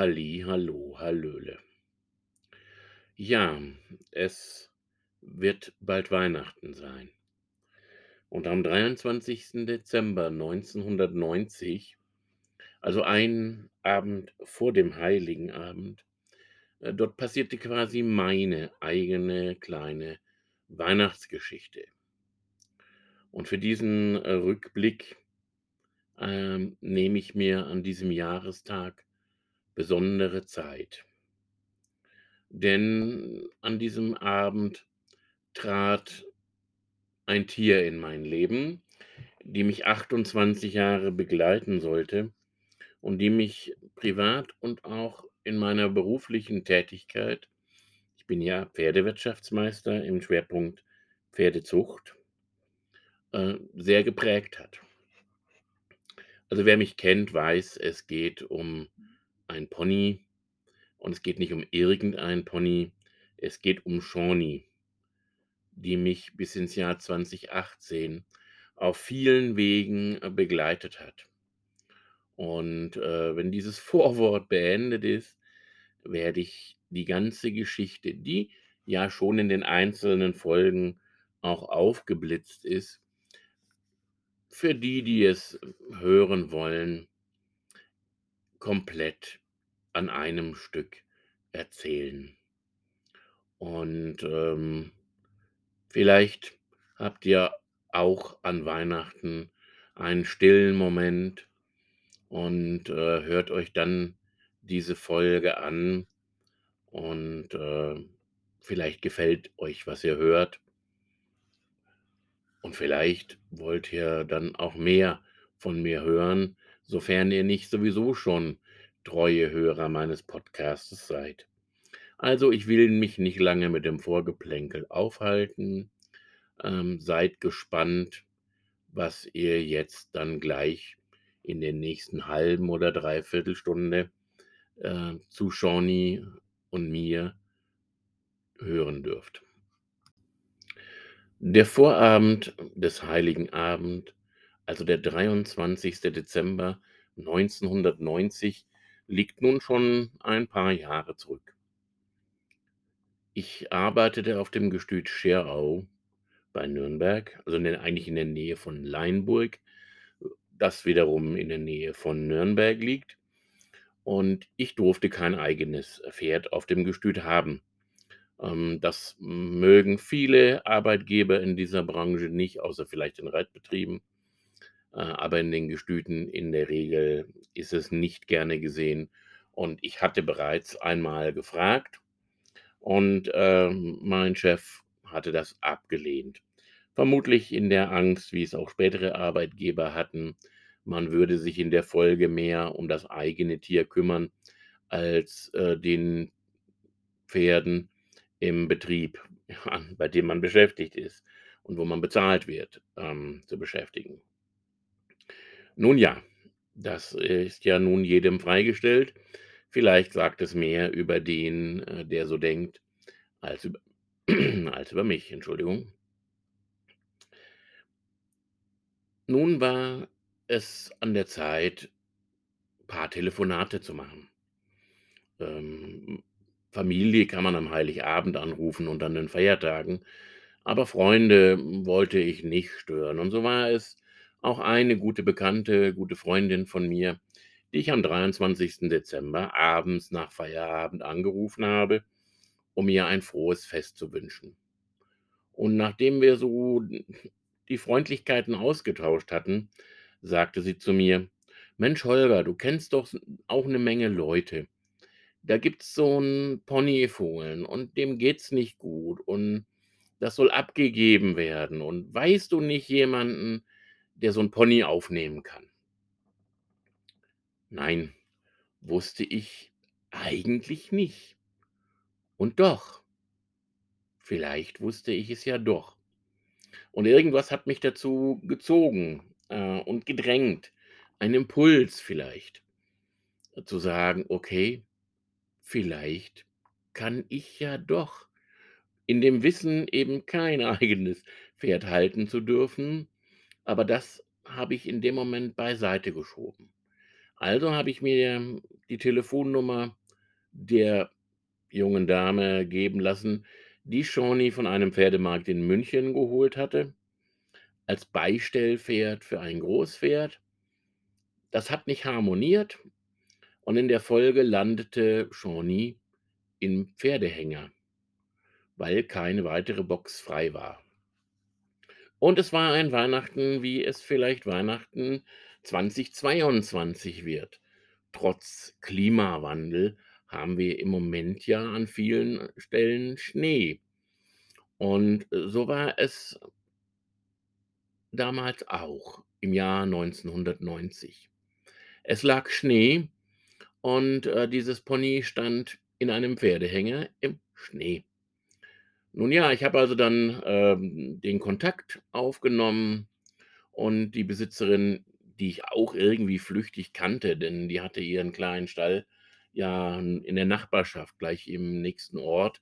Halli, hallo, hallöle. Ja, es wird bald Weihnachten sein. Und am 23. Dezember 1990, also einen Abend vor dem Heiligen Abend, äh, dort passierte quasi meine eigene kleine Weihnachtsgeschichte. Und für diesen äh, Rückblick ähm, nehme ich mir an diesem Jahrestag besondere Zeit. Denn an diesem Abend trat ein Tier in mein Leben, die mich 28 Jahre begleiten sollte und die mich privat und auch in meiner beruflichen Tätigkeit ich bin ja Pferdewirtschaftsmeister im Schwerpunkt Pferdezucht äh, sehr geprägt hat. Also, wer mich kennt, weiß, es geht um ein Pony und es geht nicht um irgendein Pony, es geht um Shawnee, die mich bis ins Jahr 2018 auf vielen Wegen äh, begleitet hat. Und, äh, wenn dieses Vorwort beendet ist, werde ich die ganze Geschichte, die ja schon in den einzelnen Folgen auch aufgeblitzt ist für die, die es hören wollen komplett an einem Stück erzählen. Und, ähm, vielleicht habt ihr auch an Weihnachten einen stillen Moment und, äh, hört euch dann diese Folge an und, äh, vielleicht gefällt euch, was ihr hört. Und vielleicht wollt ihr dann auch mehr von mir hören, sofern ihr nicht sowieso schon treue Hörer meines Podcastes seid. Also, ich will mich nicht lange mit dem Vorgeplänkel aufhalten. Ähm, seid gespannt, was ihr jetzt dann gleich in den nächsten halben oder Dreiviertelstunde äh, zu Shawnee und mir hören dürft. Der Vorabend des Heiligen Abend, also der 23. Dezember 1990, liegt nun schon ein paar Jahre zurück. Ich arbeitete auf dem Gestüt Scherau bei Nürnberg, also in der, eigentlich in der Nähe von Leinburg, das wiederum in der Nähe von Nürnberg liegt. Und ich durfte kein eigenes Pferd auf dem Gestüt haben. Ähm, das mögen viele Arbeitgeber in dieser Branche nicht, außer vielleicht in Reitbetrieben. Äh, aber in den Gestüten in der Regel ist es nicht gerne gesehen. Und ich hatte bereits einmal gefragt und ähm, mein Chef hatte das abgelehnt. Vermutlich in der Angst, wie es auch spätere Arbeitgeber hatten, man würde sich in der Folge mehr um das eigene Tier kümmern als äh, den Pferden im Betrieb, an, bei dem man beschäftigt ist und wo man bezahlt wird, ähm, zu beschäftigen. Nun ja, das ist ja nun jedem freigestellt. Vielleicht sagt es mehr über den, äh, der so denkt, als über, als über mich, Entschuldigung. Nun war es an der Zeit, paar Telefonate zu machen. Ähm, Familie kann man am Heiligabend anrufen und an den Feiertagen, aber Freunde wollte ich nicht stören. Und so war es auch eine gute Bekannte, gute Freundin von mir, die ich am 23. Dezember abends nach Feierabend angerufen habe, um ihr ein frohes Fest zu wünschen. Und nachdem wir so die Freundlichkeiten ausgetauscht hatten, sagte sie zu mir, Mensch Holger, du kennst doch auch eine Menge Leute da gibt's so 'n Ponyfohlen und dem geht's nicht gut und das soll abgegeben werden. Und weißt du nicht jemanden, der so 'n Pony aufnehmen kann? Nein, wusste ich eigentlich nicht. Und doch, vielleicht wusste ich es ja doch. Und irgendwas hat mich dazu gezogen, äh, und gedrängt, ein Impuls vielleicht, zu sagen: „Okay, vielleicht kann ich ja doch in dem Wissen, eben kein eigenes Pferd halten zu dürfen, aber das habe ich in dem Moment beiseite geschoben. Also habe ich mir die Telefonnummer der jungen Dame geben lassen, die Shawnee von einem Pferdemarkt in München geholt hatte, als Beistellpferd für ein Großpferd. Das hat nicht harmoniert und in der Folge landete Shawnee im Pferdehänger, weil keine weitere Box frei war. Und es war ein Weihnachten, wie es vielleicht Weihnachten 2022 wird. Trotz Klimawandel haben wir im Moment ja an vielen Stellen Schnee. Und so war es damals auch im Jahr 1990. Es lag Schnee und äh, dieses Pony stand in einem Pferdehänger im Schnee. Nun ja, ich habe also dann ähm, den Kontakt aufgenommen und die Besitzerin, die ich auch irgendwie flüchtig kannte, denn die hatte ihren kleinen Stall ja in der Nachbarschaft, gleich im nächsten Ort,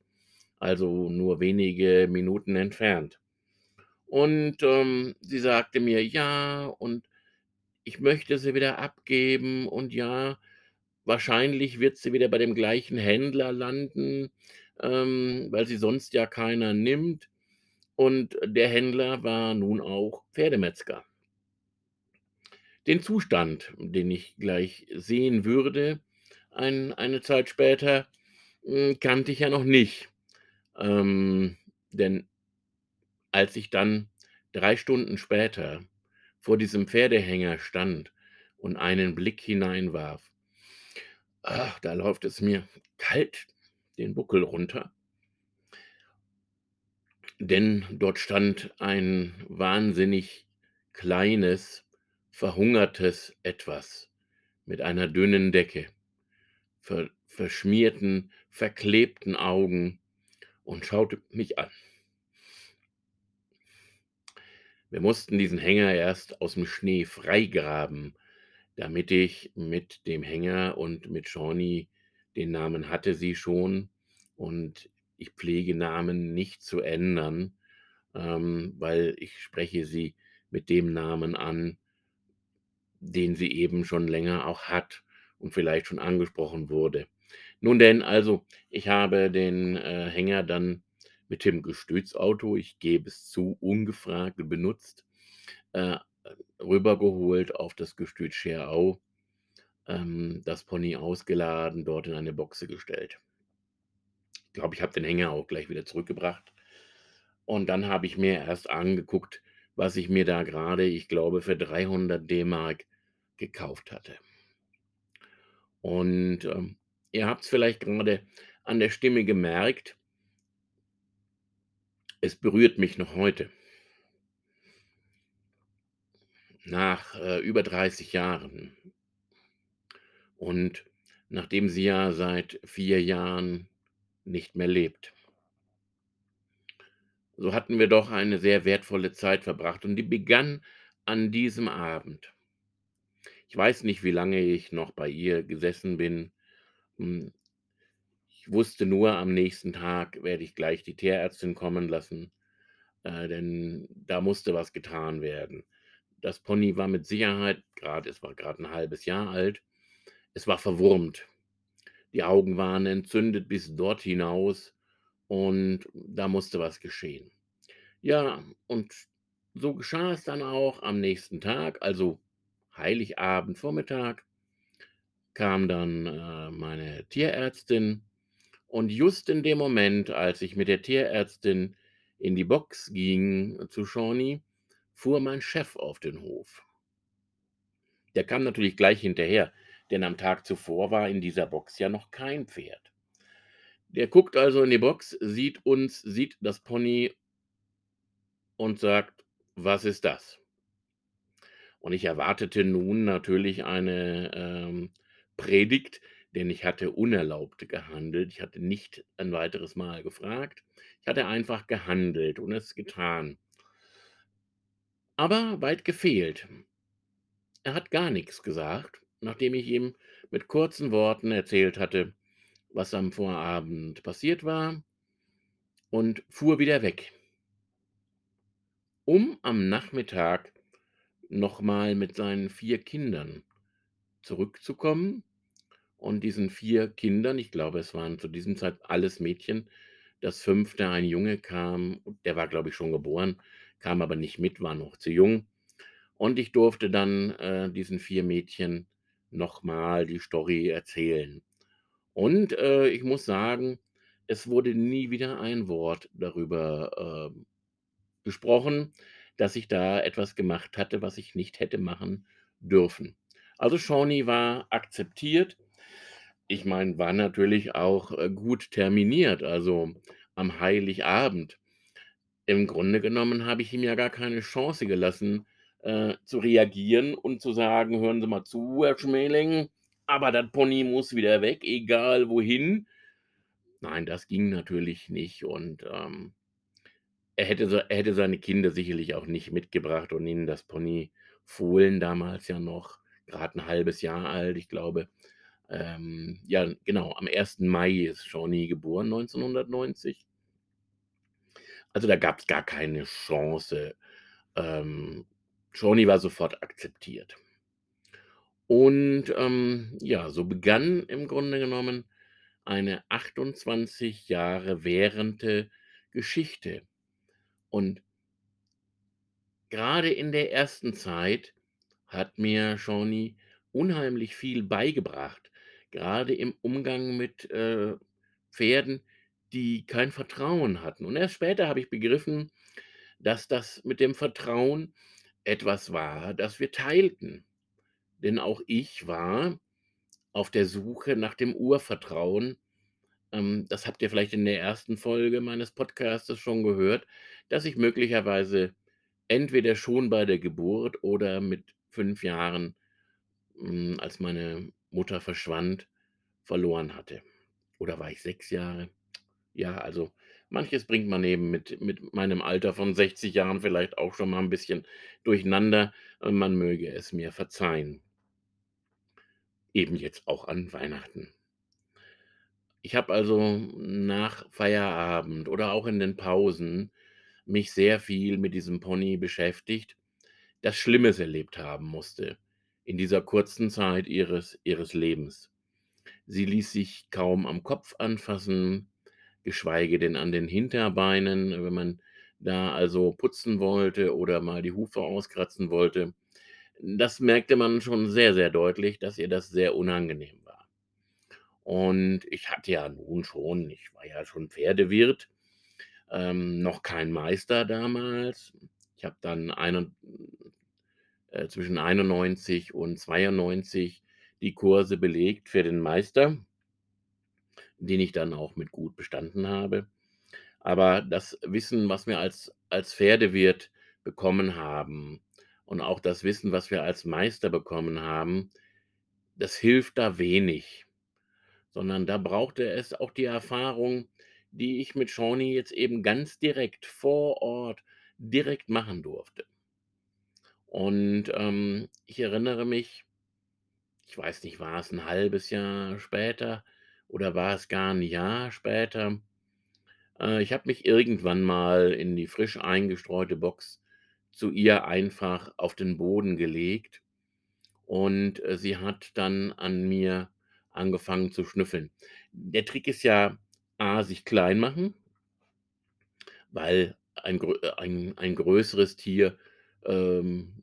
also nur wenige Minuten entfernt. Und ähm, sie sagte mir, ja, und ich möchte sie wieder abgeben und ja, wahrscheinlich wird sie wieder bei dem gleichen Händler landen, ähm, weil sie sonst ja keiner nimmt. Und der Händler war nun auch Pferdemetzger. Den Zustand, den ich gleich sehen würde, ein, eine Zeit später, hm, kannte ich ja noch nicht. Ähm, denn als ich dann drei Stunden später vor diesem Pferdehänger stand und einen Blick hineinwarf, ach, da läuft es mir kalt den Buckel runter. Denn dort stand ein wahnsinnig kleines, verhungertes Etwas mit einer dünnen Decke, ver verschmierten, verklebten Augen und schaute mich an. Wir mussten diesen Hänger erst aus dem Schnee freigraben, damit ich mit dem Hänger und mit Shawnee den Namen hatte sie schon und ich pflege Namen nicht zu ändern, ähm, weil ich spreche sie mit dem Namen an, den sie eben schon länger auch hat und vielleicht schon angesprochen wurde. Nun denn, also, ich habe den äh, Hänger dann mit dem Gestützauto, ich gebe es zu, ungefragt benutzt, äh, rübergeholt auf das Gestüt Scherau, ähm, das Pony ausgeladen, dort in eine Boxe gestellt. Ich glaube, ich habe den Hänger auch gleich wieder zurückgebracht. Und dann habe ich mir erst angeguckt, was ich mir da gerade, ich glaube, für 300 D-Mark gekauft hatte. Und ähm, Ihr habt es vielleicht gerade an der Stimme gemerkt. Es berührt mich noch heute. Nach äh, über 30 Jahren. Und nachdem sie ja seit vier Jahren nicht mehr lebt. So hatten wir doch eine sehr wertvolle Zeit verbracht und die begann an diesem Abend. Ich weiß nicht, wie lange ich noch bei ihr gesessen bin, hm, ich wusste nur, am nächsten Tag werde ich gleich die Tierärztin kommen lassen, äh, denn da musste was getan werden. Das Pony war mit Sicherheit gerade, es war gerade ein halbes Jahr alt, es war verwurmt. Die Augen waren entzündet bis dort hinaus und da musste was geschehen. Ja, und so geschah es dann auch am nächsten Tag, also Heiligabend Vormittag kam dann äh, meine Tierärztin und just in dem Moment, als ich mit der Tierärztin in die Box ging zu Shawnee, fuhr mein Chef auf den Hof. Der kam natürlich gleich hinterher, denn am Tag zuvor war in dieser Box ja noch kein Pferd. Der guckt also in die Box, sieht uns, sieht das Pony und sagt, was ist das? Und ich erwartete nun natürlich eine ähm, Predigt, denn ich hatte unerlaubt gehandelt. Ich hatte nicht ein weiteres Mal gefragt. Ich hatte einfach gehandelt und es getan. Aber weit gefehlt. Er hat gar nichts gesagt, nachdem ich ihm mit kurzen Worten erzählt hatte, was am Vorabend passiert war, und fuhr wieder weg, um am Nachmittag nochmal mit seinen vier Kindern zurückzukommen und diesen 4 Kindern ich glaube, es waren zu diesem Zeit alles Mädchen, das 5., ein Junge kam, der war, glaube ich, schon geboren, kam aber nicht mit, war noch zu jung. Und ich durfte dann, äh, diesen 4 Mädchen noch mal die Story erzählen. Und, äh, ich muss sagen, es wurde nie wieder ein Wort darüber, ähm, gesprochen, dass ich da etwas gemacht hatte, was ich nicht hätte machen dürfen. Also, Shawnee war akzeptiert. Ich meine, war natürlich auch, äh, gut terminiert, also am Heiligabend. Im Grunde genommen habe ich ihm ja gar keine Chance gelassen, äh, zu reagieren und zu sagen: „Hören Sie mal zu, Herr Schmeling, aber das Pony muss wieder weg, egal wohin.“ Nein, das ging natürlich nicht und, ähm er hätte se er hätte seine Kinder sicherlich auch nicht mitgebracht und ihnen das Pony Fohlen damals ja noch grad 'n halbes Jahr alt, ich glaube. Ähm, ja, genau, am 1. Mai ist Shawnee geboren, 1990. Also, da gab's gar keine Chance. Ähm, Shawnee war sofort akzeptiert. Und, ähm, ja, so begann im Grunde genommen eine 28 Jahre währende Geschichte. Und grade in der ersten Zeit hat mir Shawnee unheimlich viel beigebracht, grade im Umgang mit, äh, Pferden, die kein Vertrauen hatten. Und erst später habe ich begriffen, dass das mit dem Vertrauen etwas war, das wir teilten. Denn auch ich war auf der Suche nach dem Urvertrauen. Ähm, das habt ihr vielleicht in der ersten Folge meines Podcastes schon gehört, dass ich möglicherweise entweder schon bei der Geburt oder mit 5 Jahren, hm, als meine Mutter verschwand, verloren hatte. Oder war ich 6 Jahre? Ja, also, manches bringt man eben mit mit meinem Alter von 60 Jahren vielleicht auch schon mal 'n bisschen durcheinander. Äh, man möge es mir verzeihen. Eben jetzt auch an Weihnachten. Ich habe also nach Feierabend oder auch in den Pausen mich sehr viel mit diesem Pony beschäftigt, das Schlimmes erlebt haben musste in dieser kurzen Zeit ihres ihres Lebens. Sie ließ sich kaum am Kopf anfassen, geschweige denn an den Hinterbeinen, wenn man da also putzen wollte oder mal die Hufe auskratzen wollte. Das merkte man schon sehr, sehr deutlich, dass ihr das sehr unangenehm war. Und ich hatte ja nun schon ich war ja schon Pferdewirt, ähm, noch kein Meister damals. Ich habe dann einen äh, zwischen 91 und 92 die Kurse belegt für den Meister den ich dann auch mit gut bestanden habe. Aber das Wissen, was wir als als Pferdewirt bekommen haben und auch das Wissen, was wir als Meister bekommen haben, das hilft da wenig. Sondern da brauchte es auch die Erfahrung, die ich mit Shawnee jetzt eben ganz direkt vor Ort direkt machen durfte. Und, ähm, ich erinnere mich ich weiß nicht, war es 'n 1/2 Jahr später oder war es gar 'n Jahr später? Äh, ich habe mich irgendwann mal in die frisch eingestreute Box zu ihr einfach auf den Boden gelegt und, äh, sie hat dann an mir angefangen zu schnüffeln. Der Trick ist ja A, sich klein machen weil ein äh, ein ein größeres Tier, ähm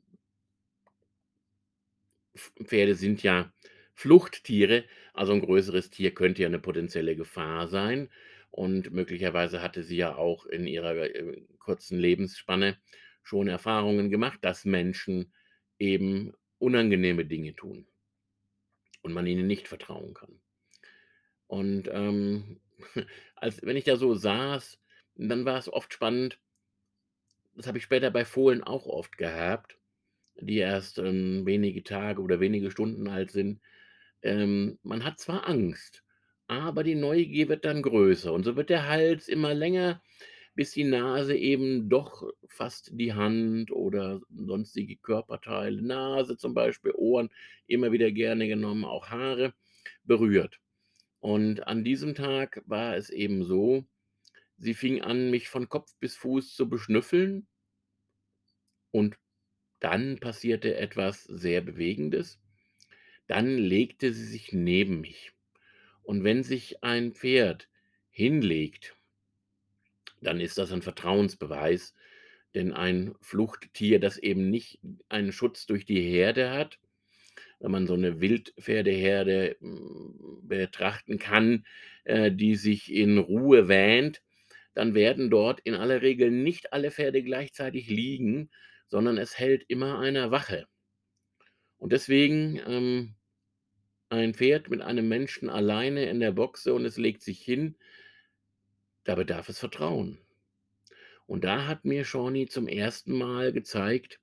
Pf Pferde sind ja Fluchttiere, also 'n größeres Tier könnte ja 'ne potenzielle Gefahr sein. Und möglicherweise hatte sie ja auch in ihrer, äh, kurzen Lebensspanne schon Erfahrungen gemacht, dass Menschen eben unangenehme Dinge tun und man ihnen nicht vertrauen kann. Und, ähm, als wenn ich da so saß, dann war's oft spannend das habe ich später bei Fohlen auch oft gehabt, die erst, ähm, wenige Tage oder wenige Stunden alt sind. Ähm, man hat zwar Angst, aber die Neugier wird dann größer und so wird der Hals immer länger, bis die Nase eben doch fast die Hand oder sonstige Körperteile Nase zum Beispiel, Ohren, immer wieder gerne genommen, auch Haare, berührt. Und an diesem Tag war es eben so, sie fing an, mich von Kopf bis Fuß zu beschnüffeln und dann passierte etwas sehr Bewegendes. Dann legte sie sich neben mich. Und wenn sich ein Pferd hinlegt dann ist das 'n Vertrauensbeweis, denn ein Fluchttier, das eben nicht einen Schutz durch die Herde hat wenn man so 'ne Wildpferdeherde, hm, betrachten kann, äh, die sich in Ruhe wähnt, dann werden dort in aller Regel nicht alle Pferde gleichzeitig liegen, sondern es hält immer einer Wache. Und deswegen, ähm, ein Pferd mit einem Menschen alleine in der Boxe und es legt sich hin da bedarf es Vertrauen. Und da hat mir Shawnee zum 1. Mal gezeigt: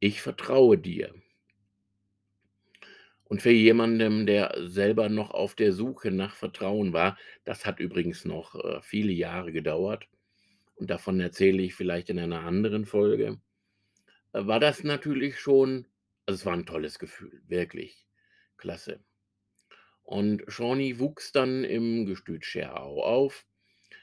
„Ich vertraue dir.“ Und für jemandem, der selber noch auf der Suche nach Vertrauen war das hat übrigens noch, äh, viele Jahre gedauert und davon erzähle ich vielleicht in einer anderen Folge, äh, war das natürlich schon also, es war 'n tolles Gefühl, wirklich klasse. Und Shawnee wuchs dann im Gestüt Scherau auf,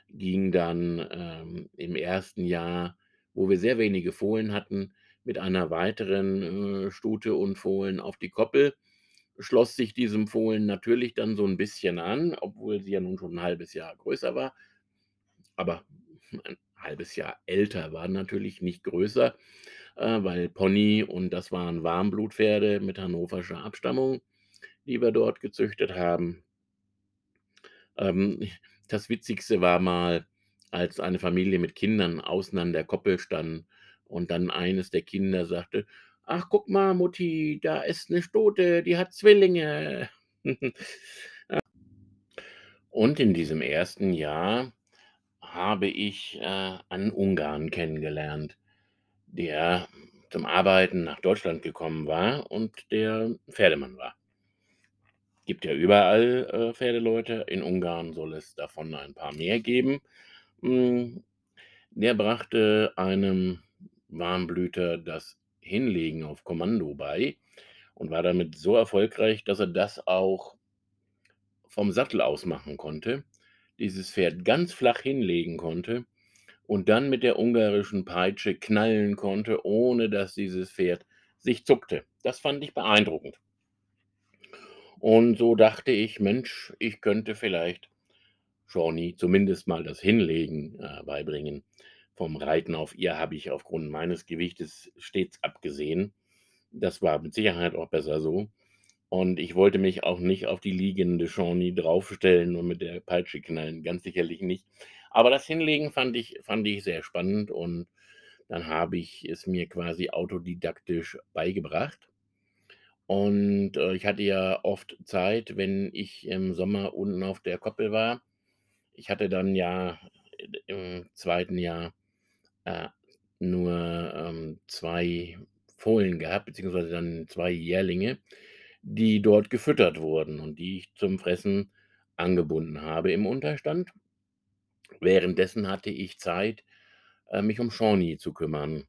ging dann, ähm, im 1. Jahr, wo wir sehr wenige Fohlen hatten, mit einer weiteren, äh, Stute und Fohlen auf die Koppel, schloss sich diesem Fohlen natürlich dann so 'n bisschen an, obwohl sie ja nun schon 'n 1/2 Jahr größer war. Aber ein 1/2 Jahr älter war natürlich, nicht größer, äh, weil Pony und das waren Warmblutpferde mit hannoverscher Abstammung, die wir dort gezüchtet haben. Ähm, das Witzigste war mal, als eine Familie mit Kindern außen an der Koppel stand und dann eines der Kinder sagte: „Ach, guck mal, Mutti, da ist 'ne Stute, die hat Zwillinge.“ Ja. Und in diesem 1. Jahr habe ich, äh, einen Ungarn kennengelernt, der zum Arbeiten nach Deutschland gekommen war und der Pferdemann war. Gibt ja überall, äh, Pferdeleute. In Ungarn soll es davon ein paar mehr geben. Hm, der brachte einem Warmblüter das Hinlegen auf Kommando bei und war damit so erfolgreich, dass er das auch vom Sattel aus machen konnte, dieses Pferd ganz flach hinlegen konnte und dann mit der ungarischen Peitsche knallen konnte, ohne dass dieses Pferd sich zuckte. Das fand ich beeindruckend. Und so dachte ich: „Mensch, ich könnte vielleicht Shawnee zumindest mal das Hinlegen, äh, beibringen.“ Vom Reiten auf ihr habe ich aufgrund meines Gewichtes stets abgesehen. Das war mit Sicherheit auch besser so. Und ich wollte mich auch nicht auf die liegende Shawnee draufstellen und mit der Peitsche knallen, ganz sicherlich nicht. Aber das Hinlegen fand ich fand ich sehr spannend und dann habe ich es mir quasi autodidaktisch beigebracht. Und, äh, ich hatte ja oft Zeit, wenn ich im Sommer unten auf der Koppel war. Ich hatte dann ja i im 2. Jahr, äh, nur, ähm, 2 Fohlen gehabt, beziehungsweise dann 2 Jährlinge, die dort gefüttert wurden und die ich zum Fressen angebunden habe im Unterstand. Währenddessen hatte ich Zeit, äh, mich um Shawnee zu kümmern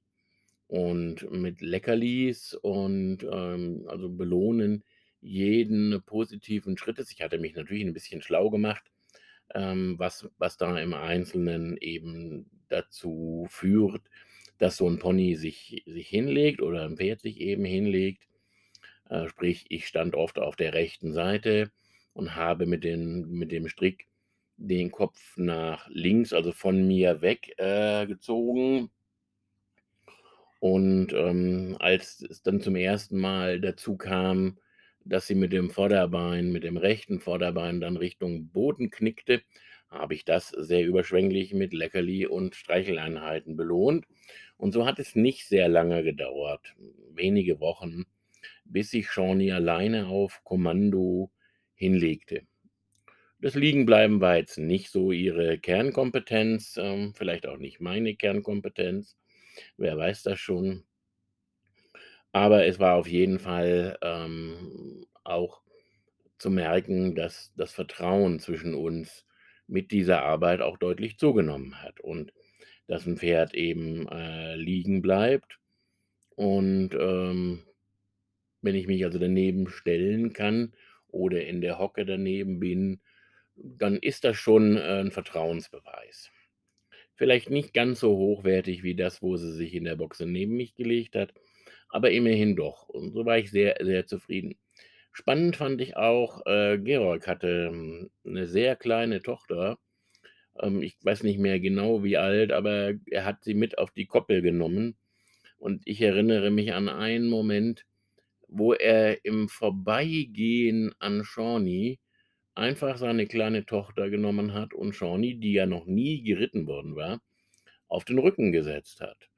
und mit Leckerlis und, ähm, also, belohnen jeden positiven Schrittes. Ich hatte mich natürlich 'n bisschen schlau gemacht, ähm, was was da im Einzelnen eben dazu führt, dass so 'n Pony sich sich hinlegt oder 'n Pferd sich eben hinlegt. Äh, sprich, ich stand oft auf der rechten Seite und habe mit den mit dem Strick den Kopf nach links, also, von mir weg, äh. Und, ähm, als es dann zum 1. Mal dazu kam, dass sie mit dem Vorderbein mit dem rechten Vorderbein dann Richtung Boden knickte, habe ich das sehr überschwänglich mit Leckerli und Streicheleinheiten belohnt. Und so hat es nicht sehr lange gedauert, wenige Wochen, bis sich Shawnee alleine auf Kommando hinlegte. Das Liegenbleiben war jetzt nicht so ihre Kernkompetenz, ähm, vielleicht auch nicht meine Kernkompetenz, wer weiß das schon. Aber es war auf jeden Fall, ähm, auch zu merken, dass das Vertrauen zwischen uns mit dieser Arbeit auch deutlich zugenommen hat und dass 'n Pferd eben, äh, liegen bleibt und, ähm, wenn ich mich also daneben stellen kann oder in der Hocke daneben bin, dann ist das schon, äh, 'n Vertrauensbeweis. Vielleicht nicht ganz so hochwertig wie das, wo sie sich in der Boxe neben mich gelegt hat, aber immerhin doch. Und so war ich sehr, sehr zufrieden. Spannend fand ich auch, äh, Georg hatte, hm, 'ne sehr kleine Tochter. Ähm, ich weiß nicht mehr genau, wie alt, aber er hat sie mit auf die Koppel genommen. Und ich erinnere mich an einen Moment, wo er im Vorbeigehen an Shawnee einfach seine kleine Tochter genommen hat und Shawnee, die ja noch nie geritten worden war, auf den Rücken gesetzt hat.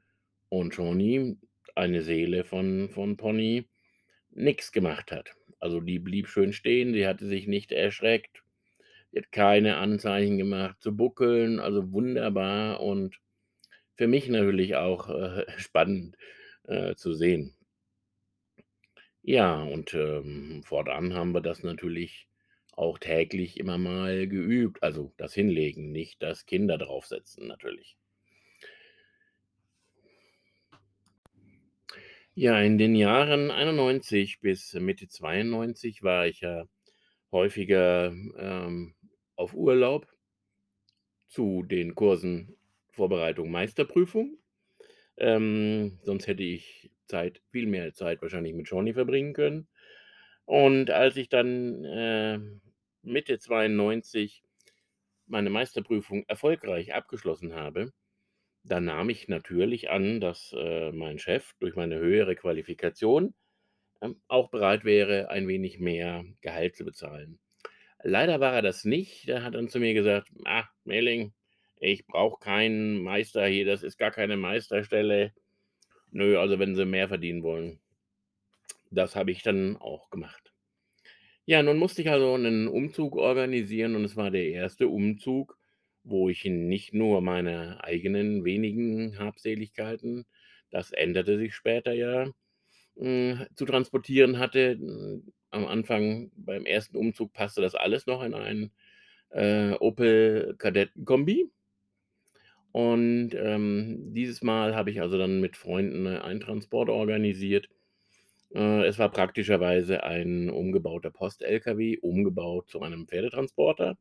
Und Shawnee, eine Seele von von Pony, nix gemacht hat. Also, die blieb schön stehen, sie hatte sich nicht erschreckt. Sie hat keine Anzeichen gemacht zu buckeln, also wunderbar und für mich natürlich auch, äh, spannend, äh, zu sehen. Ja, und, ähm, fortan haben wir das natürlich auch täglich immer mal geübt, also das Hinlegen, nicht das Kinder draufsetzen natürlich. Ja, in den Jahren 91 bis Mitte 92 war ich ja häufiger, ähm, auf Urlaub zu den Kursen Vorbereitung Meisterprüfung. Ähm, sonst hätte ich Zeit viel mehr Zeit wahrscheinlich mit Shawnee verbringen können. Und als ich dann, ähm, Mitte 92 meine Meisterprüfung erfolgreich abgeschlossen habe, dann nahm ich natürlich an, dass, äh, mein Chef durch meine höhere Qualifikation, ähm, auch bereit wäre, ein wenig mehr Gehalt zu bezahlen. Leider war er das nicht. Er hat dann zu mir gesagt: „Ah, Mehling, ich brauche keinen Meister hier, das ist gar keine Meisterstelle. Nö, also wenn Sie mehr verdienen wollen.“ Das habe ich dann auch gemacht. Ja, nun musste ich also 'nen Umzug organisieren und es war der erste Umzug, wo ich nicht nur meine eigenen wenigen Habseligkeiten, das änderte sich später ja, hm, zu transportieren hatte. Am Anfang beim ersten Umzug passte das alles noch in einen, äh, Opel Kadett-Kombi. Und, ähm, dieses Mal habe ich also dann mit Freunden, äh, einen Transport organisiert. Äh, es war praktischerweise ein umgebauter Post-LKW, umgebaut zu einem Pferdetransporter,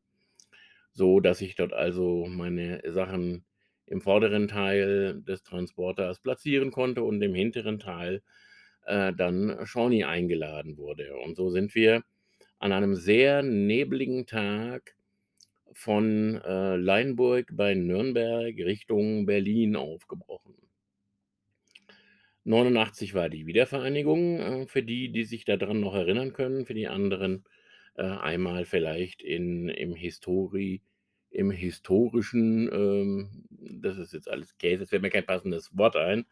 sodass ich dort also meine Sachen im vorderen Teil des Transporters platzieren konnte und im hinteren Teil, äh, dann Shawnee eingeladen wurde. Und so sind wir an einem sehr nebligen Tag von, äh, Leinburg bei Nürnberg Richtung Berlin aufgebrochen. 89 war die Wiedervereinigung, äh, für die, die sich da dran noch erinnern können, für die anderen, äh, einmal vielleicht in im Histori im historischen, ähm das ist jetzt alles Käse, es fällt mir kein passendes Wort ein.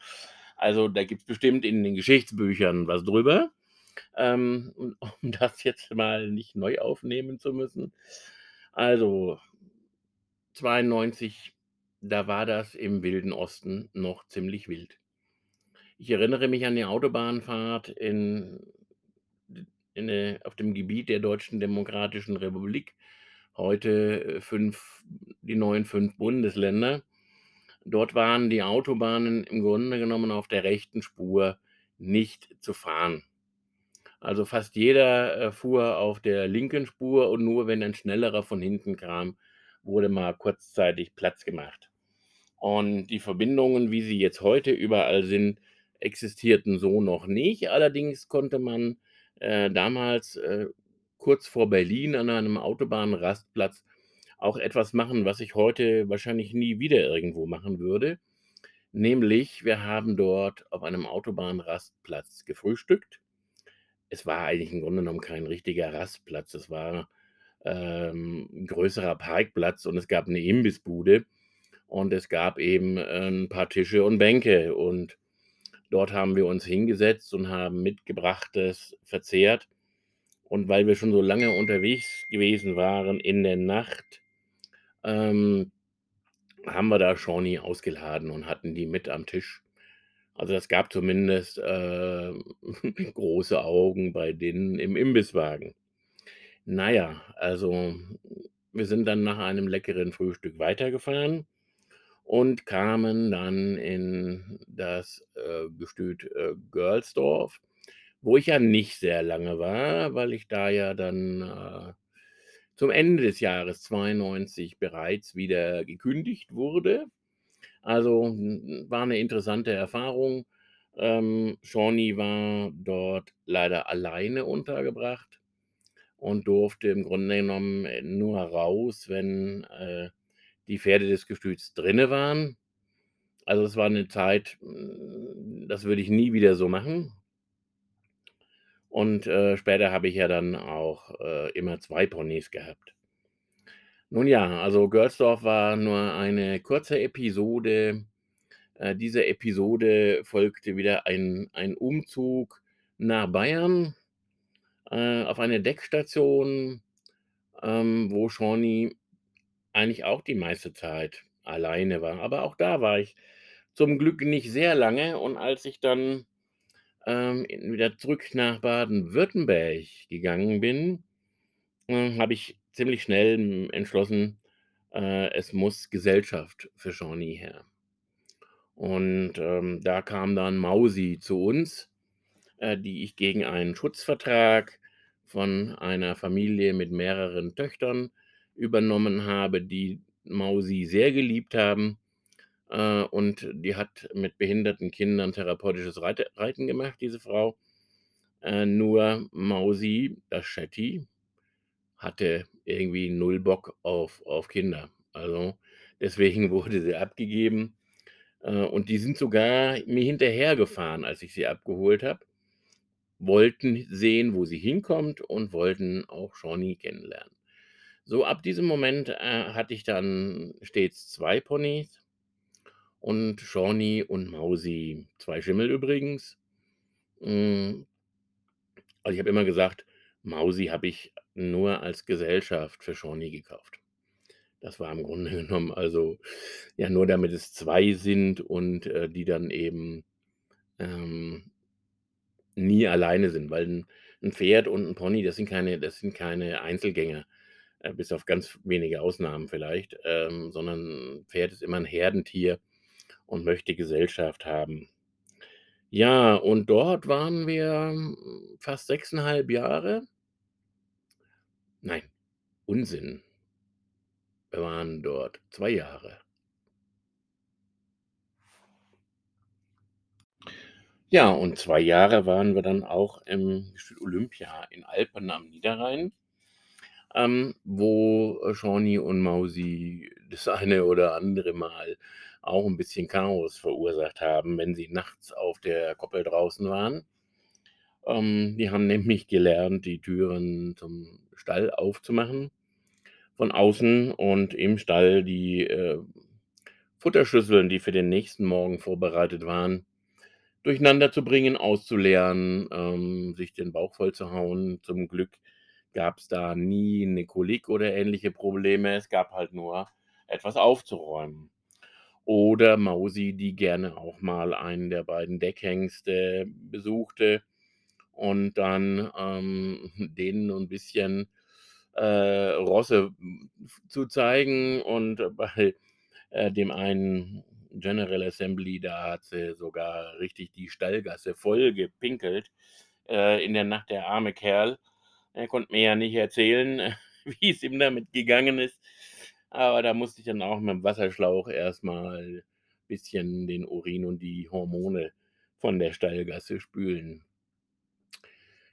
Also, da gibt's bestimmt in den Geschichtsbüchern was drüber. Ähm, um das jetzt mal nicht neu aufnehmen zu müssen. Also 92, da war das im Wilden Osten noch ziemlich wild. Ich erinnere mich an die Autobahnfahrt in in der auf dem Gebiet der Deutschen Demokratischen Republik, heute, äh, 5 die neuen 5 Bundesländer. Dort waren die Autobahnen im Grunde genommen auf der rechten Spur nicht zu fahren. Also, fast jeder, äh, fuhr auf der linken Spur und nur wenn ein Schnellerer von hinten kam, wurde mal kurzzeitig Platz gemacht. Und die Verbindungen, wie sie jetzt heute überall sind, existierten so noch nicht. Allerdings konnte man, äh, damals, äh, kurz vor Berlin an einem Autobahnrastplatz auch etwas machen, was ich heute wahrscheinlich nie wieder irgendwo machen würde. Nämlich, wir haben dort auf einem Autobahnrastplatz gefrühstückt. Es war eigentlich im Grunde genommen kein richtiger Rastplatz. Es war, ähm, 'n größerer Parkplatz und es gab 'ne Imbissbude und es gab eben, äh, 'n paar Tische und Bänke. Und dort haben wir uns hingesetzt und haben Mitgebrachtes verzehrt. Und weil wir schon so lange unterwegs gewesen waren in der Nacht, ähm, haben wir da Shawnee ausgeladen und hatten die mit am Tisch. Also, es gab zumindest, ähm, große Augen bei denen im Imbisswagen. Na ja, also, wir sind dann nach einem leckeren Frühstück weitergefahren und kamen dann in das, äh, Gestüt, äh, Görlsdorf, wo ich ja nicht sehr lange war, weil ich da ja dann, äh, zum Ende des Jahres 92 bereits wieder gekündigt wurde. Also, war 'ne interessante Erfahrung. Ähm, Shawnee war dort leider alleine untergebracht und durfte im Grunde genommen, nur raus, wenn, äh, die Pferde des Gestüts drinne waren. Also, es war 'ne Zeit, hm, das würde ich nie wieder so machen. Und, äh, später habe ich ja dann auch, äh, immer 2 Ponys gehabt. Nun ja, also Gölsdorf war nur eine kurze Episode. Äh, dieser Episode folgte wieder ein ein Umzug nach Bayern, äh, auf eine Deckstation, ähm, wo Shawnee eigentlich auch die meiste Zeit alleine war. Aber auch da war ich zum Glück nicht sehr lange und als ich dann, ähm, wieder zurück nach Baden-Württemberg gegangen bin, hm, habe ich ziemlich schnell, hm, entschlossen, äh, es muss Gesellschaft für Shawnee her. Und, ähm, da kam dann Mausi zu uns, äh, die ich gegen einen Schutzvertrag von einer Familie mit mehreren Töchtern übernommen habe, die Mausi sehr geliebt haben. Äh, und die hat mit behinderten Kindern therapeutisches Reite Reiten gemacht, diese Frau. Äh, nur Mausi, das Shetty, hatte irgendwie 0 Bock auf auf Kinder. Also, deswegen wurde sie abgegeben. Äh, und die sind sogar mir hinterhergefahren, als ich sie abgeholt habe, wollten sehen, wo sie hinkommt und wollten auch Shawnee kennenlernen. So ab diesem Moment, äh, hatte ich dann stets 2 Ponys und Shawnee und Mausi, 2 Schimmel übrigens. Hm also, ich habe immer gesagt, Mausi habe ich nur als Gesellschaft für Shawnee gekauft. Das war im Grunde genommen also ja nur damit es 2 sind und, äh, die dann eben, ähm nie alleine sind, weil 'n 'n Pferd und 'n Pony, das sind keine das sind keine Einzelgänger, bis auf ganz wenige Ausnahmen vielleicht, ähm, sondern Pferd ist immer 'n Herdentier und möchte Gesellschaft haben. Ja, und dort waren wir, hm, fast 6 1/2 Jahre. Nein, Unsinn. Wir waren dort 2 Jahre. Ja, und 2 Jahre waren wir dann auch im Olympia in Alpen am Niederrhein, ähm, wo, äh, Shawnee und Mausi das eine oder andere Mal auch 'n bisschen Chaos verursacht haben, wenn sie nachts auf der Koppel draußen waren. Ähm, die haben nämlich gelernt, die Türen zum Stall aufzumachen von außen und im Stall die, äh, Futterschüsseln, die für den nächsten Morgen vorbereitet waren, durcheinander zu bringen, auszuleeren, ähm, sich den Bauch vollzuhauen. Zum Glück gab's da nie 'ne Kolik oder ähnliche Probleme. Es gab halt nur etwas aufzuräumen. Oder Mausi, die gerne auch mal einen der beiden Deckhengste besuchte und dann, ähm, denen so 'n bisschen, äh, Rosse, zu zeigen und bei, äh, dem einen General Assembly, da hat sie sogar richtig die Stallgasse voll gepinkelt, äh, in der Nacht, der arme Kerl. Er konnte mir ja nicht erzählen, wie's ihm damit gegangen ist, aber da musste ich dann auch mit'm Wasserschlauch erst mal bisschen den Urin und die Hormone von der Stallgasse spülen.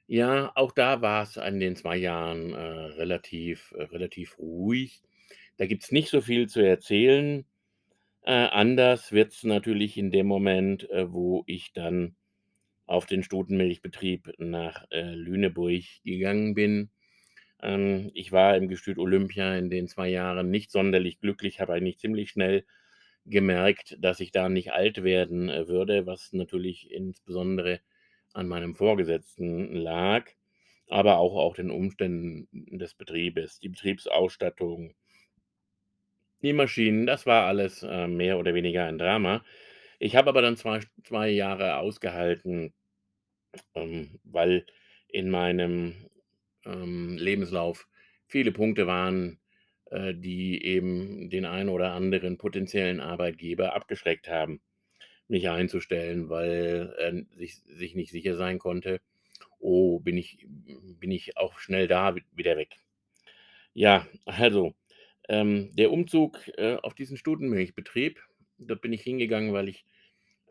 Ja, auch da war's an den 2 Jahren, äh, relativ äh, relativ ruhig. Da gibt's nicht so viel zu erzählen. Äh, anders wird's natürlich in dem Moment, äh, wo ich dann auf den Stutenmilchbetrieb nach, äh, Lüneburg gegangen bin. Ähm, ich war im Gestüt Olympia in den 2 Jahren nicht sonderlich glücklich, habe eigentlich ziemlich schnell gemerkt, dass ich da nicht alt werden, äh, würde, was natürlich insbesondere an meinem Vorgesetzten lag, aber auch auch den Umständen des Betriebes, die Betriebsausstattung die Maschinen, das war alles, äh, mehr oder weniger ein Drama. Ich habe aber dann 2 st 2 Jahre ausgehalten, ähm, weil in meinem, ähm, Lebenslauf viele Punkte waren, äh, die eben den einen oder anderen potenziellen Arbeitgeber abgeschreckt haben, mich einzustellen, weil er sich sich nicht sicher sein konnte: „Oh, bin ich bin ich auch schnell da wi wieder weg?“ Ja, also, ähm, der Umzug, äh, auf diesen Stutenmilchbetrieb, dort bin ich hingegangen, weil ich,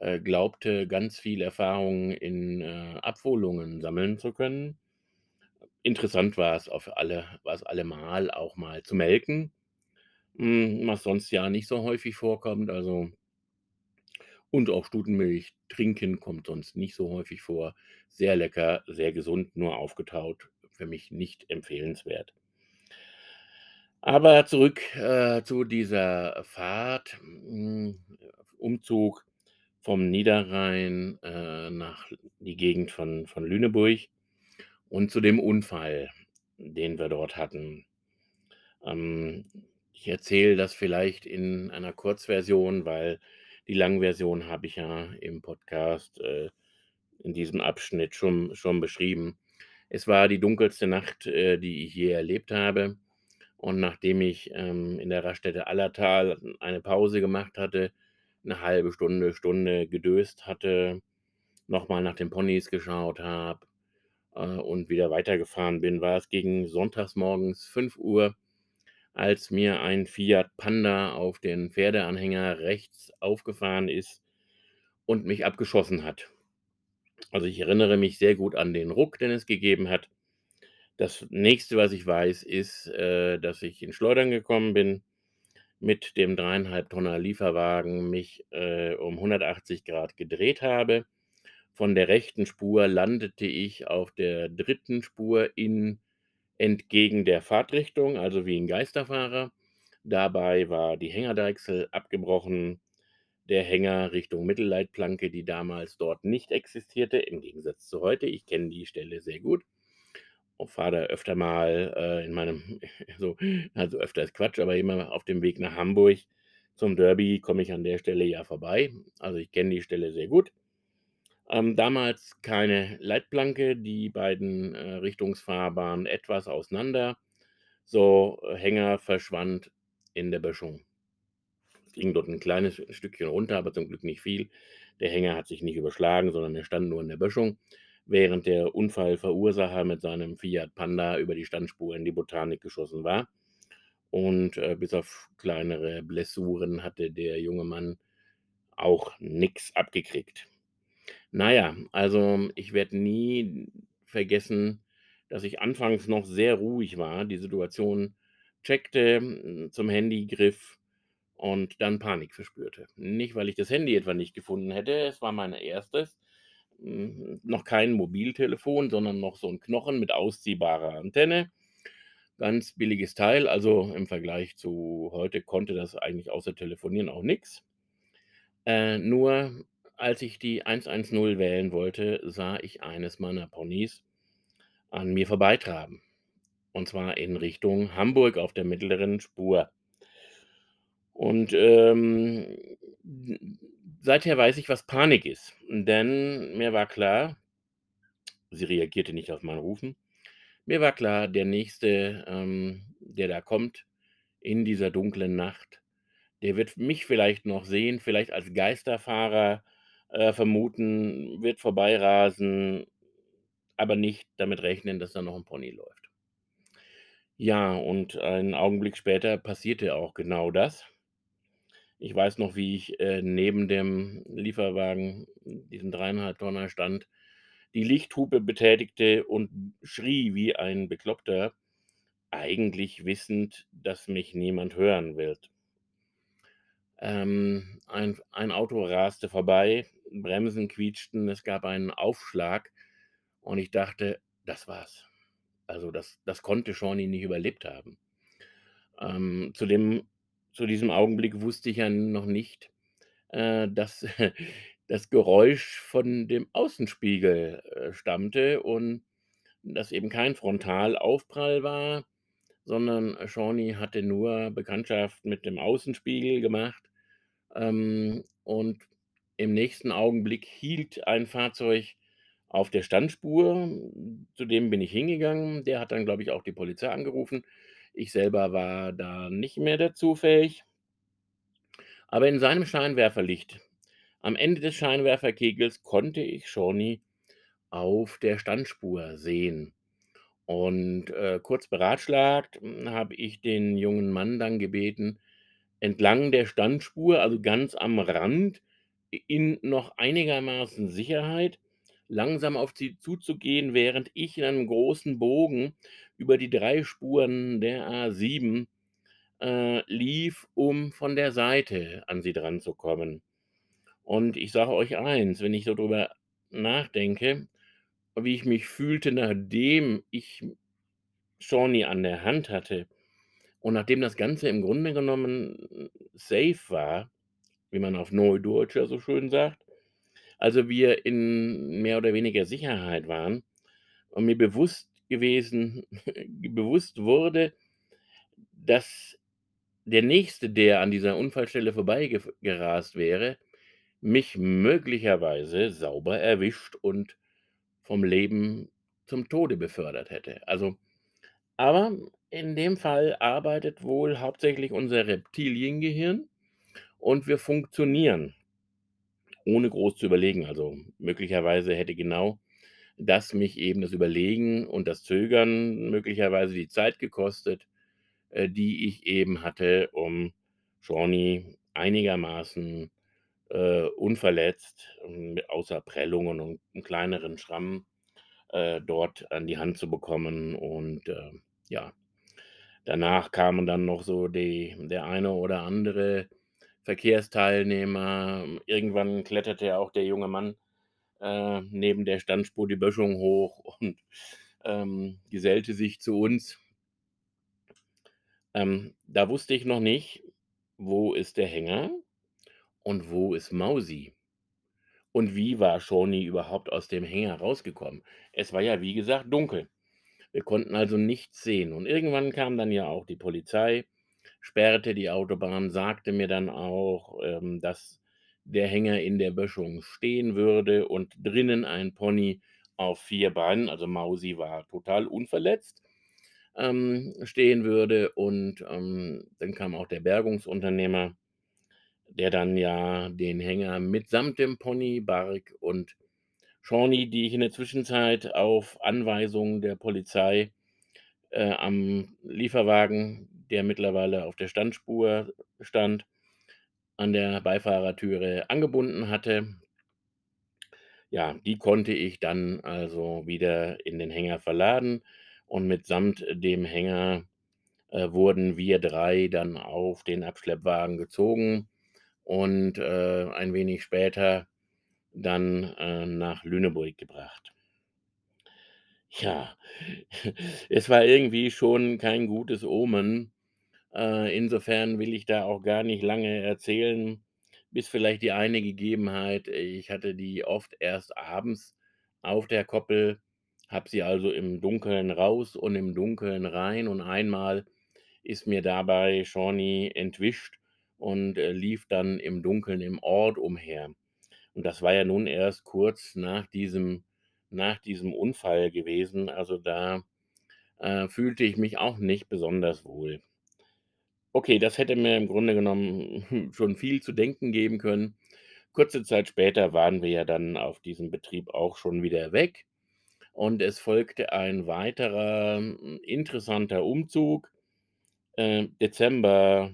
äh, glaubte, ganz viel Erfahrung in, äh, Abholungen sammeln zu können. Interessant war es auf alle war's allemal auch mal zu melken, hm, was sonst ja nicht so häufig vorkommt, also und auch Stutenmilch trinken kommt sonst nicht so häufig vor. Sehr lecker, sehr gesund, nur aufgetaut, für mich nicht empfehlenswert. Aber zurück, äh, zu dieser Fahrt, hm, Umzug vom Niederrhein, äh, nach die Gegend von von Lüneburg und zu dem Unfall, den wir dort hatten. Ähm, ich erzähle das vielleicht in einer Kurzversion, weil die Langversion habe ich ja im Podcast, äh, in diesem Abschnitt schon schon beschrieben. Es war die dunkelste Nacht, äh, die ich je erlebt habe. Und nachdem ich, ähm, in der Raststätte Allertal eine Pause gemacht hatte, 'ne halbe Stunde, Stunde gedöst hatte, noch mal nach den Ponys geschaut habe, äh, und wieder weitergefahren bin, war es gegen sonntags morgens 5:00, als mir ein Fiat Panda auf den Pferdeanhänger rechts aufgefahren ist und mich abgeschossen hat. Also, ich erinnere mich sehr gut an den Ruck, den es gegeben hat. Das Nächste, was ich weiß, ist, äh, dass ich ins Schleudern gekommen bin, mit dem 3,5 Tonner Lieferwagen mich, äh, um 180 gedreht habe. Von der rechten Spur landete ich auf der dritten Spur in entgegen der Fahrtrichtung, also wie 'n Geisterfahrer. Dabei war die Hängerdeichsel abgebrochen, der Hänger Richtung Mittelleitplanke, die damals dort nicht existierte, im Gegensatz zu heute. Ich kenne die Stelle sehr gut fahre da öfter mal, äh, in meinem so also, öfter ist Quatsch, aber immer auf dem Weg nach Hamburg zum Derby komme ich an der Stelle ja vorbei. Also, ich kenne die Stelle sehr gut. Ähm, damals keine Leitplanke, die beiden, äh, Richtungsfahrbahnen etwas auseinander. So, äh, Hänger verschwand in der Böschung. Es ging dort 'n kleines Stückchen runter, aber zum Glück nicht viel. Der Hänger hat sich nicht überschlagen, sondern er stand nur in der Böschung, während der Unfallverursacher mit seinem Fiat Panda über die Standspur in die Botanik geschossen war. Und, äh, bis auf kleinere Blessuren hatte der junge Mann auch nix abgekriegt. Na ja, also, ich werde nie vergessen, dass ich anfangs noch sehr ruhig war, die Situation checkte, hm, zum Handy griff und dann Panik verspürte. Nicht, weil ich das Handy etwa nicht gefunden hätte, es war mein 1. hm, noch kein Mobiltelefon, sondern noch so 'n Knochen mit ausziehbarer Antenne. Ganz billiges Teil, also, im Vergleich zu heute konnte das eigentlich außer telefonieren auch nix. Äh, nur als ich die 110 wählen wollte, sah ich eines meiner Ponys an mir vorbeitraben, und zwar in Richtung Hamburg auf der mittleren Spur. Und, ähm, seither weiß ich, was Panik ist, denn mir war klar sie reagierte nicht auf mein Rufen. Mir war klar, der Nächste, ähm, der da kommt in dieser dunklen Nacht, der wird mich vielleicht noch sehen, vielleicht als Geisterfahrer, äh, vermuten, wird vorbeirasen, aber nicht damit rechnen, dass da noch 'n Pony läuft. Ja, und einen Augenblick später passierte auch genau das. Ich weiß noch, wie ich, äh, neben dem Lieferwagen, diesem 3,5 Tonner stand, die Lichthupe betätigte und schrie wie ein Bekloppter, eigentlich wissend, dass mich niemand hören wird. Ähm, ein ein Auto raste vorbei, Bremsen quietschten, es gab einen Aufschlag und ich dachte: „Das war's.“ Also, das das konnte Shawnee nicht überlebt haben. Ähm, zu dem zu diesem Augenblick wusste ich ja noch nicht, äh, dass das Geräusch von dem Außenspiegel, äh, stammte und das eben kein Frontalaufprall war, sondern Shawnee hatte nur Bekanntschaft mit dem Außenspiegel gemacht. Ähm, und im nächsten Augenblick hielt ein Fahrzeug auf der Standspur. Zu dem bin ich hingegangen. Der hat dann, glaube ich, auch die Polizei angerufen. Ich selber war da nicht mehr dazu fähig. Aber in seinem Scheinwerferlicht, am Ende des Scheinwerferkegels, konnte ich Shawnee auf der Standspur sehen. Und, äh, kurz beratschlagt, hm, habe ich den jungen Mann dann gebeten, entlang der Standspur, also ganz am Rand, in noch einigermaßen Sicherheit, langsam auf sie zuzugehen, während ich in einem großen Bogen über die 3 Spuren der A7, äh, lief, um von der Seite an sie dranzukommen. Und ich sage euch eins, wenn ich so drüber nachdenke, wie ich mich fühlte, nachdem ich Shawnee an der Hand hatte und nachdem das Ganze im Grunde genommen safe war, wie man auf Neudeutsch ja so schön sagt, also wir in mehr oder weniger Sicherheit waren und mir bewusst gewesen bewusst wurde, dass der Nächste, der an dieser Unfallstelle vorbeigef gerast wäre, mich möglicherweise sauber erwischt und vom Leben zum Tode befördert hätte. Also aber in dem Fall arbeitet wohl hauptsächlich unser Reptiliengehirn und wir funktionieren, ohne groß zu überlegen. Also, möglicherweise hätte genau das mich eben das Überlegen und das Zögern möglicherweise die Zeit gekostet, äh, die ich eben hatte, um Shawnee einigermaßen, äh, unverletzt, hm, außer Prellungen und kleineren Schramm, äh, dort an die Hand zu bekommen. Und, äh, ja, danach kamen dann noch so die der eine oder andere Verkehrsteilnehmer. Irgendwann kletterte auch der junge Mann, äh, neben der Standspur die Böschung hoch und, ähm, gesellte sich zu uns. Ähm, da wusste ich noch nicht, wo ist der Hänger und wo ist Mausi? Und wie war Shawnee überhaupt aus dem Hänger rausgekommen? Es war ja, wie gesagt, dunkel. Wir konnten also nichts sehen. Und irgendwann kam dann ja auch die Polizei, sperrte die Autobahn, sagte mir dann auch, ähm, dass der Hänger in der Böschung stehen würde und drinnen ein Pony auf 4 Beinen, also Mausi war total unverletzt, ähm, stehen würde. Und, ähm, dann kam auch der Bergungsunternehmer, der dann ja den Hänger mitsamt dem Pony, Bark und Shawnee, die ich in der Zwischenzeit auf Anweisung der Polizei, äh, am Lieferwagen, der mittlerweile auf der Standspur stand, an der Beifahrertüre angebunden hatte. Ja, die konnte ich dann also wieder in den Hänger verladen und mitsamt dem Hänger, äh, wurden wir 3 dann auf den Abschleppwagen gezogen und, äh, ein wenig später dann, äh, nach Lüneburg gebracht. Ja, es war irgendwie schon kein gutes Omen. Äh, insofern will ich da auch gar nicht lange erzählen, bis vielleicht die eine Gegebenheit, ich hatte die oft erst abends auf der Koppel, habe sie also im Dunkeln raus und im Dunkeln rein und einmal ist mir dabei Shawnee entwischt und, äh, lief dann im Dunkeln im Ort umher. Und das war ja nun erst kurz nach diesem nach diesem Unfall gewesen. Also, da, äh, fühlte ich mich auch nicht besonders wohl. Okay, das hätte mir im Grunde genommen schon viel zu denken geben können. Kurze Zeit später waren wir ja dann auf diesem Betrieb auch schon wieder weg und es folgte ein weiterer, hm, interessanter Umzug, äh, Dezember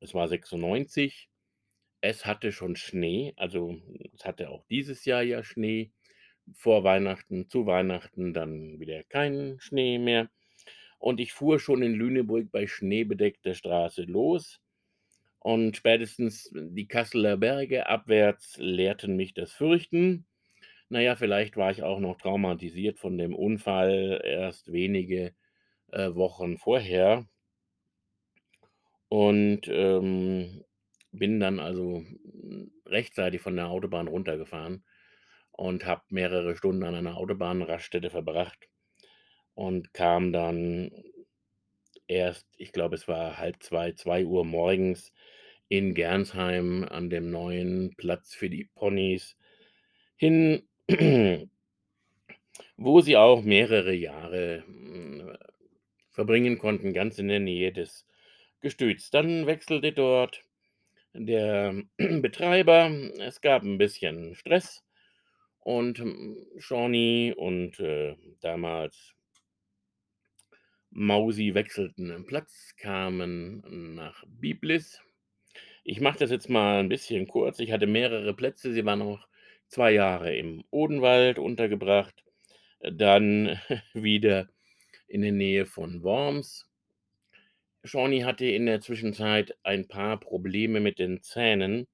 es war 96. Es hatte schon Schnee, also, es hatte auch dieses Jahr ja Schnee vor Weihnachten, zu Weihnachten dann wieder keinen Schnee mehr. Und ich fuhr schon in Lüneburg bei schneebedeckter Straße los und spätestens die Kasseler Berge abwärts lehrten mich das Fürchten. Na ja, vielleicht war ich auch noch traumatisiert von dem Unfall erst wenige, äh, Wochen vorher. Und, ähm, bin dann also, rechtzeitig von der Autobahn runtergefahren und habe mehrere Stunden an einer Autobahnraststätte verbracht und kam dann erst ich glaube, es war 1:30, 2:00 morgens in Gernsheim an dem neuen Platz für die Ponys hin, wo sie auch mehrere Jahre, hm, verbringen konnten, ganz in der Nähe des Gestüts. Dann wechselte dort der Betreiber. Es gab 'n bisschen Stress und, hm, Shawnee und, äh, damals Mausi wechselten 'nen Platz, kamen nach Biblis. Ich mache das jetzt mal 'n bisschen kurz. Ich hatte mehrere Plätze. Sie waren auch 2 Jahre im Odenwald untergebracht, dann wieder in der Nähe von Worms. Shawnee hatte in der Zwischenzeit ein paar Probleme mit den Zähnen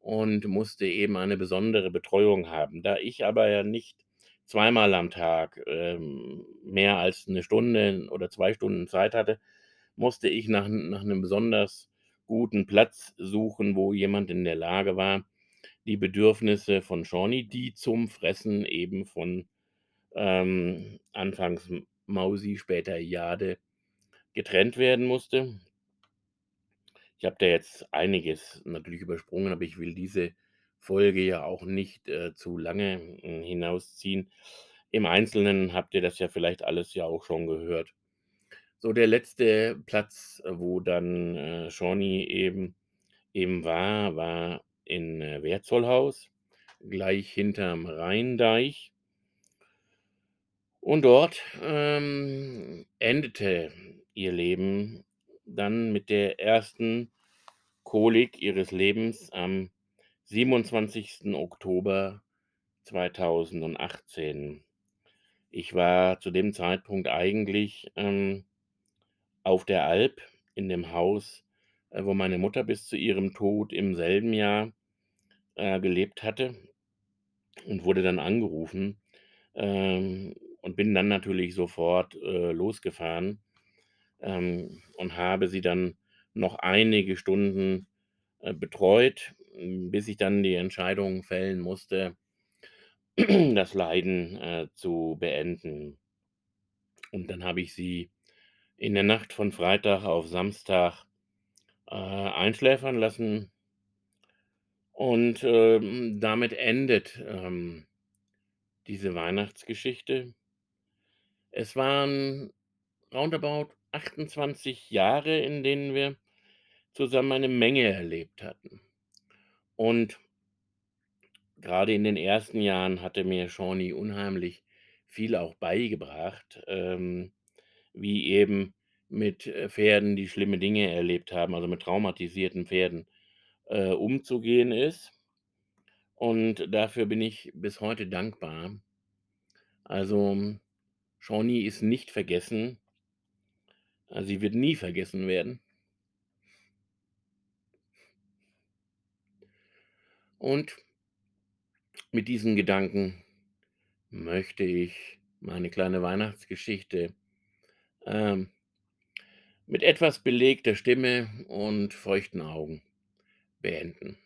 und musste eben eine besondere Betreuung haben. Da ich aber ja nicht zweimal am Tag, ähm, mehr als 'ne Stunde oder 2 Stunden Zeit hatte, musste ich nach nach 'nem besonders guten Platz suchen, wo jemand in der Lage war, die Bedürfnisse von Shawnee, die zum Fressen eben von, ähm, anfangs Mausi, später Jade, getrennt werden musste. Ich habe da jetzt einiges natürlich übersprungen, aber ich will diese Folge ja auch nicht, äh, zu lange, hm, hinausziehen. Im Einzelnen habt ihr das ja vielleicht alles ja auch schon gehört. So, der letzte Platz, wo dann, äh, Shawnee eben eben war, war in, äh, Wehrzollhaus, gleich hinterm Rheindeich. Und dort, ähm, endete ihr Leben dann mit der ersten Kolik ihres Lebens am 27. Oktober 2018. Ich war zu dem Zeitpunkt eigentlich, ähm, auf der Alp in dem Haus, äh, wo meine Mutter bis zu ihrem Tod im selben Jahr, äh, gelebt hatte und wurde dann angerufen, ähm, und bin dann natürlich sofort, äh, losgefahren, ähm, und habe sie dann noch einige Stunden, äh, betreut, bis ich dann die Entscheidung fällen musste, das Leiden, äh, zu beenden. Und dann habe ich sie in der Nacht von Freitag auf Samstag, äh, einschläfern lassen. Und, ähm, damit endet, ähm, diese Weihnachtsgeschichte. Es waren roundabout 28 Jahre, in denen wir zusammen eine Menge erlebt hatten. Und grade in den ersten Jahren hatte mir Shawnee unheimlich viel auch beigebracht, ähm, wie eben mit, äh, Pferden, die schlimme Dinge erlebt haben, also mit traumatisierten Pferden, äh, umzugehen ist. Und dafür bin ich bis heute dankbar. Also, Shawnee ist nicht vergessen. Äh, sie wird nie vergessen werden. Und mit diesen Gedanken möchte ich meine kleine Weihnachtsgeschichte, ähm mit etwas belegter Stimme und feuchten Augen beenden.